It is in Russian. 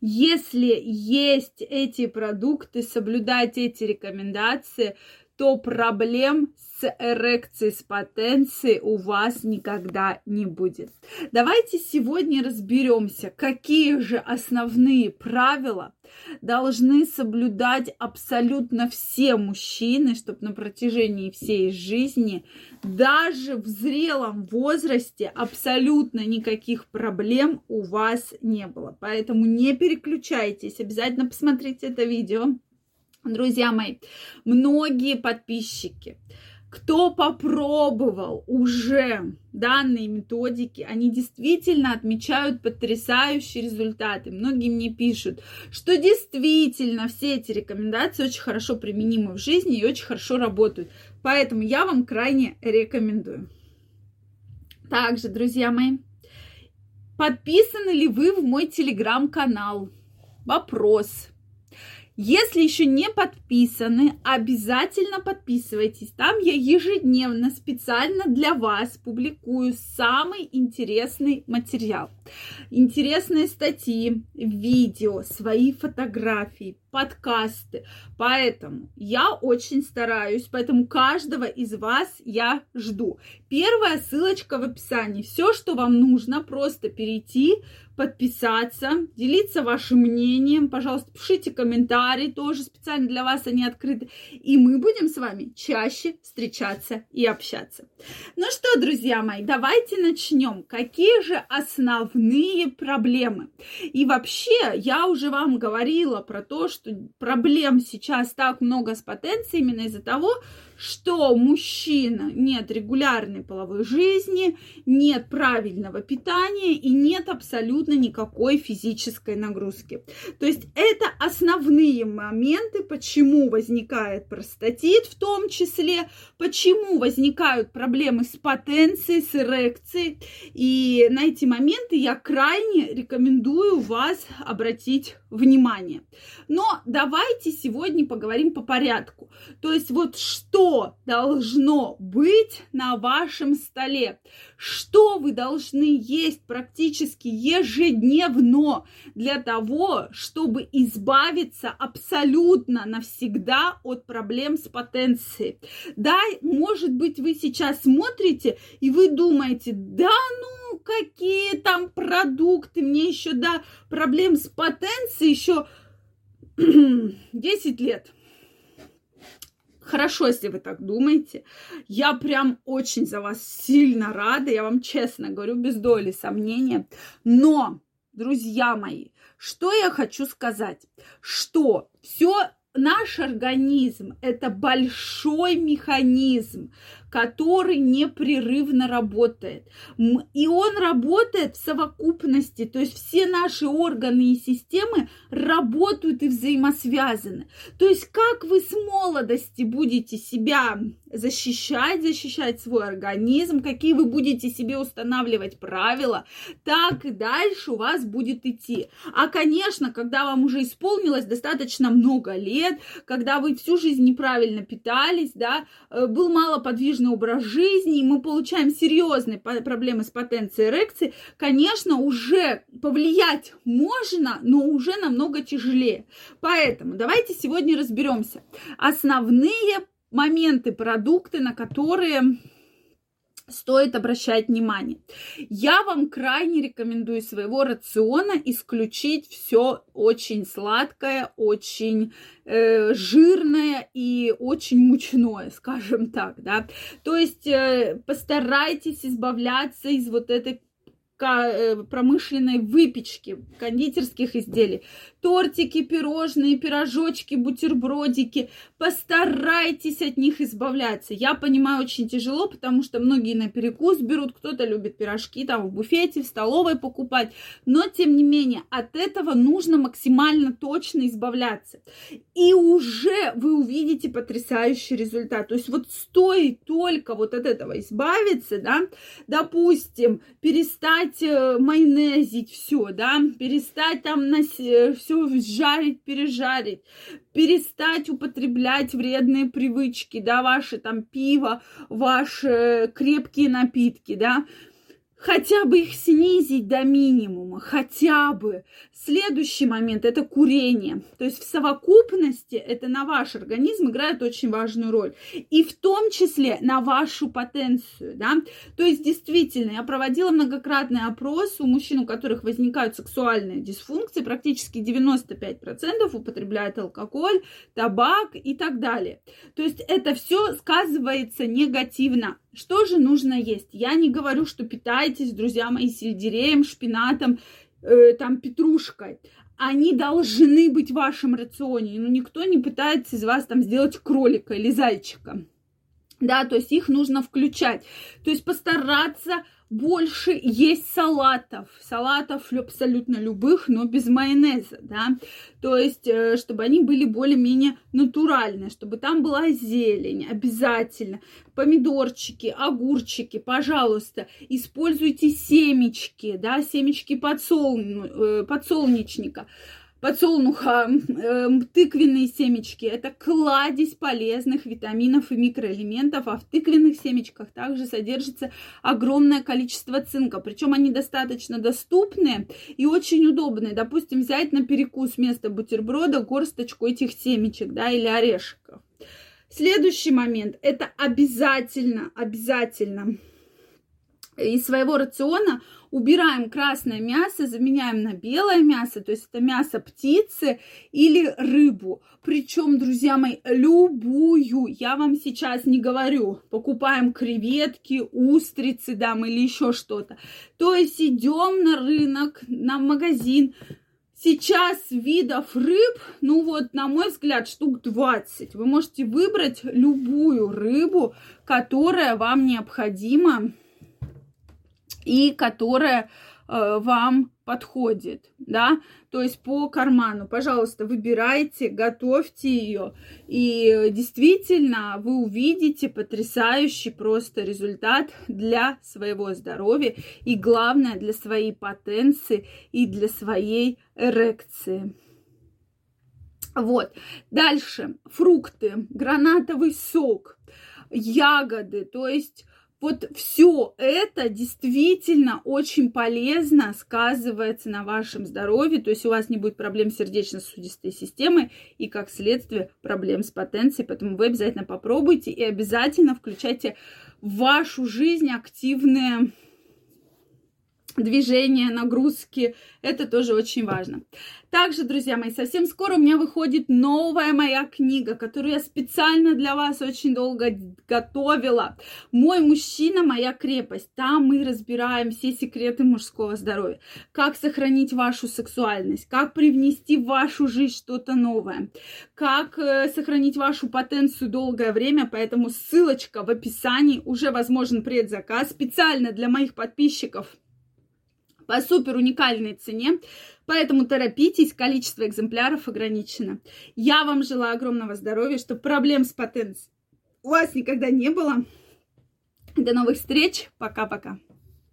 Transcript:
Если есть эти продукты, соблюдать эти рекомендации, то проблем с эрекцией, с потенцией у вас никогда не будет. Давайте сегодня разберемся, какие же основные правила должны соблюдать абсолютно все мужчины, чтобы на протяжении всей жизни, даже в зрелом возрасте, абсолютно никаких проблем у вас не было. Поэтому не переключайтесь, обязательно посмотрите это видео Друзья мои, многие подписчики, кто попробовал уже данные методики, они действительно отмечают потрясающие результаты. Многие мне пишут, что действительно все эти рекомендации очень хорошо применимы в жизни и очень хорошо работают. Поэтому я вам крайне рекомендую. Также, друзья мои, подписаны ли вы в мой телеграм-канал? Вопрос. Если еще не подписаны, обязательно подписывайтесь. Там я ежедневно специально для вас публикую самый интересный материал. Интересные статьи, видео, свои фотографии, подкасты. Поэтому я очень стараюсь, поэтому каждого из вас я жду. Первая ссылочка в описании. Все, что вам нужно, просто перейти, подписаться, делиться вашим мнением. Пожалуйста, пишите комментарии, тоже специально для вас они открыты. И мы будем с вами чаще встречаться и общаться. Ну что, друзья мои, давайте начнем. Какие же основные проблемы? И вообще, я уже вам говорила про то, что проблем сейчас так много с потенцией именно из-за того, что мужчина нет регулярной половой жизни, нет правильного питания и нет абсолютно никакой физической нагрузки. То есть это основные моменты, почему возникает простатит в том числе, почему возникают проблемы с потенцией, с эрекцией. И на эти моменты я крайне рекомендую вас обратить внимание. Но давайте сегодня поговорим по порядку. То есть вот что должно быть на вашем столе, что вы должны есть практически ежедневно для того, чтобы избавиться абсолютно навсегда от проблем с потенцией. Да, может быть, вы сейчас смотрите и вы думаете, да ну какие там продукты, мне еще, да, проблем с потенцией еще 10 лет. Хорошо, если вы так думаете. Я прям очень за вас сильно рада. Я вам честно говорю, без доли сомнения. Но, друзья мои, что я хочу сказать? Что все наш организм это большой механизм, который непрерывно работает. И он работает в совокупности, то есть все наши органы и системы работают и взаимосвязаны. То есть как вы с молодости будете себя защищать, защищать свой организм, какие вы будете себе устанавливать правила, так и дальше у вас будет идти. А, конечно, когда вам уже исполнилось достаточно много лет, когда вы всю жизнь неправильно питались, да, э, был малоподвижный образ жизни, мы получаем серьезные проблемы с потенцией эрекции, конечно, уже повлиять можно, но уже намного тяжелее. Поэтому давайте сегодня разберемся. Основные моменты, продукты, на которые стоит обращать внимание. Я вам крайне рекомендую своего рациона исключить все очень сладкое, очень э, жирное и очень мучное, скажем так, да. То есть э, постарайтесь избавляться из вот этой промышленной выпечки, кондитерских изделий. Тортики, пирожные, пирожочки, бутербродики. Постарайтесь от них избавляться. Я понимаю, очень тяжело, потому что многие на перекус берут, кто-то любит пирожки там в буфете, в столовой покупать. Но, тем не менее, от этого нужно максимально точно избавляться. И уже вы увидите потрясающий результат. То есть вот стоит только вот от этого избавиться, да, допустим, перестать перестать э, майонезить все, да, перестать там э, все жарить, пережарить, перестать употреблять вредные привычки, да, ваши там пиво, ваши крепкие напитки, да, хотя бы их снизить до минимума, хотя бы. Следующий момент – это курение. То есть в совокупности это на ваш организм играет очень важную роль. И в том числе на вашу потенцию, да. То есть действительно, я проводила многократный опрос у мужчин, у которых возникают сексуальные дисфункции, практически 95% употребляют алкоголь, табак и так далее. То есть это все сказывается негативно что же нужно есть? Я не говорю, что питайтесь, друзья мои, сельдереем, шпинатом, э, там, петрушкой. Они должны быть в вашем рационе. Ну, никто не пытается из вас там сделать кролика или зайчика. Да, то есть их нужно включать. То есть постараться больше есть салатов, салатов абсолютно любых, но без майонеза, да, то есть, э, чтобы они были более-менее натуральные, чтобы там была зелень обязательно, помидорчики, огурчики, пожалуйста, используйте семечки, да, семечки подсол... Э, подсолнечника, подсолнуха, э, тыквенные семечки. Это кладезь полезных витаминов и микроэлементов, а в тыквенных семечках также содержится огромное количество цинка. Причем они достаточно доступные и очень удобные. Допустим, взять на перекус вместо бутерброда горсточку этих семечек, да, или орешков. Следующий момент – это обязательно, обязательно из своего рациона убираем красное мясо, заменяем на белое мясо, то есть это мясо птицы или рыбу. Причем, друзья мои, любую, я вам сейчас не говорю, покупаем креветки, устрицы, дам или еще что-то. То есть идем на рынок, на магазин, Сейчас видов рыб, ну вот, на мой взгляд, штук 20. Вы можете выбрать любую рыбу, которая вам необходима и которая э, вам подходит, да, то есть по карману. Пожалуйста, выбирайте, готовьте ее, и действительно вы увидите потрясающий просто результат для своего здоровья и, главное, для своей потенции и для своей эрекции. Вот. Дальше. Фрукты, гранатовый сок, ягоды, то есть вот все это действительно очень полезно сказывается на вашем здоровье, то есть у вас не будет проблем сердечно-сосудистой системой и, как следствие, проблем с потенцией. Поэтому вы обязательно попробуйте и обязательно включайте в вашу жизнь активные движения, нагрузки. Это тоже очень важно. Также, друзья мои, совсем скоро у меня выходит новая моя книга, которую я специально для вас очень долго готовила. «Мой мужчина, моя крепость». Там мы разбираем все секреты мужского здоровья. Как сохранить вашу сексуальность, как привнести в вашу жизнь что-то новое, как э, сохранить вашу потенцию долгое время. Поэтому ссылочка в описании. Уже возможен предзаказ специально для моих подписчиков – по супер уникальной цене. Поэтому торопитесь, количество экземпляров ограничено. Я вам желаю огромного здоровья, чтобы проблем с потенцией у вас никогда не было. До новых встреч. Пока-пока.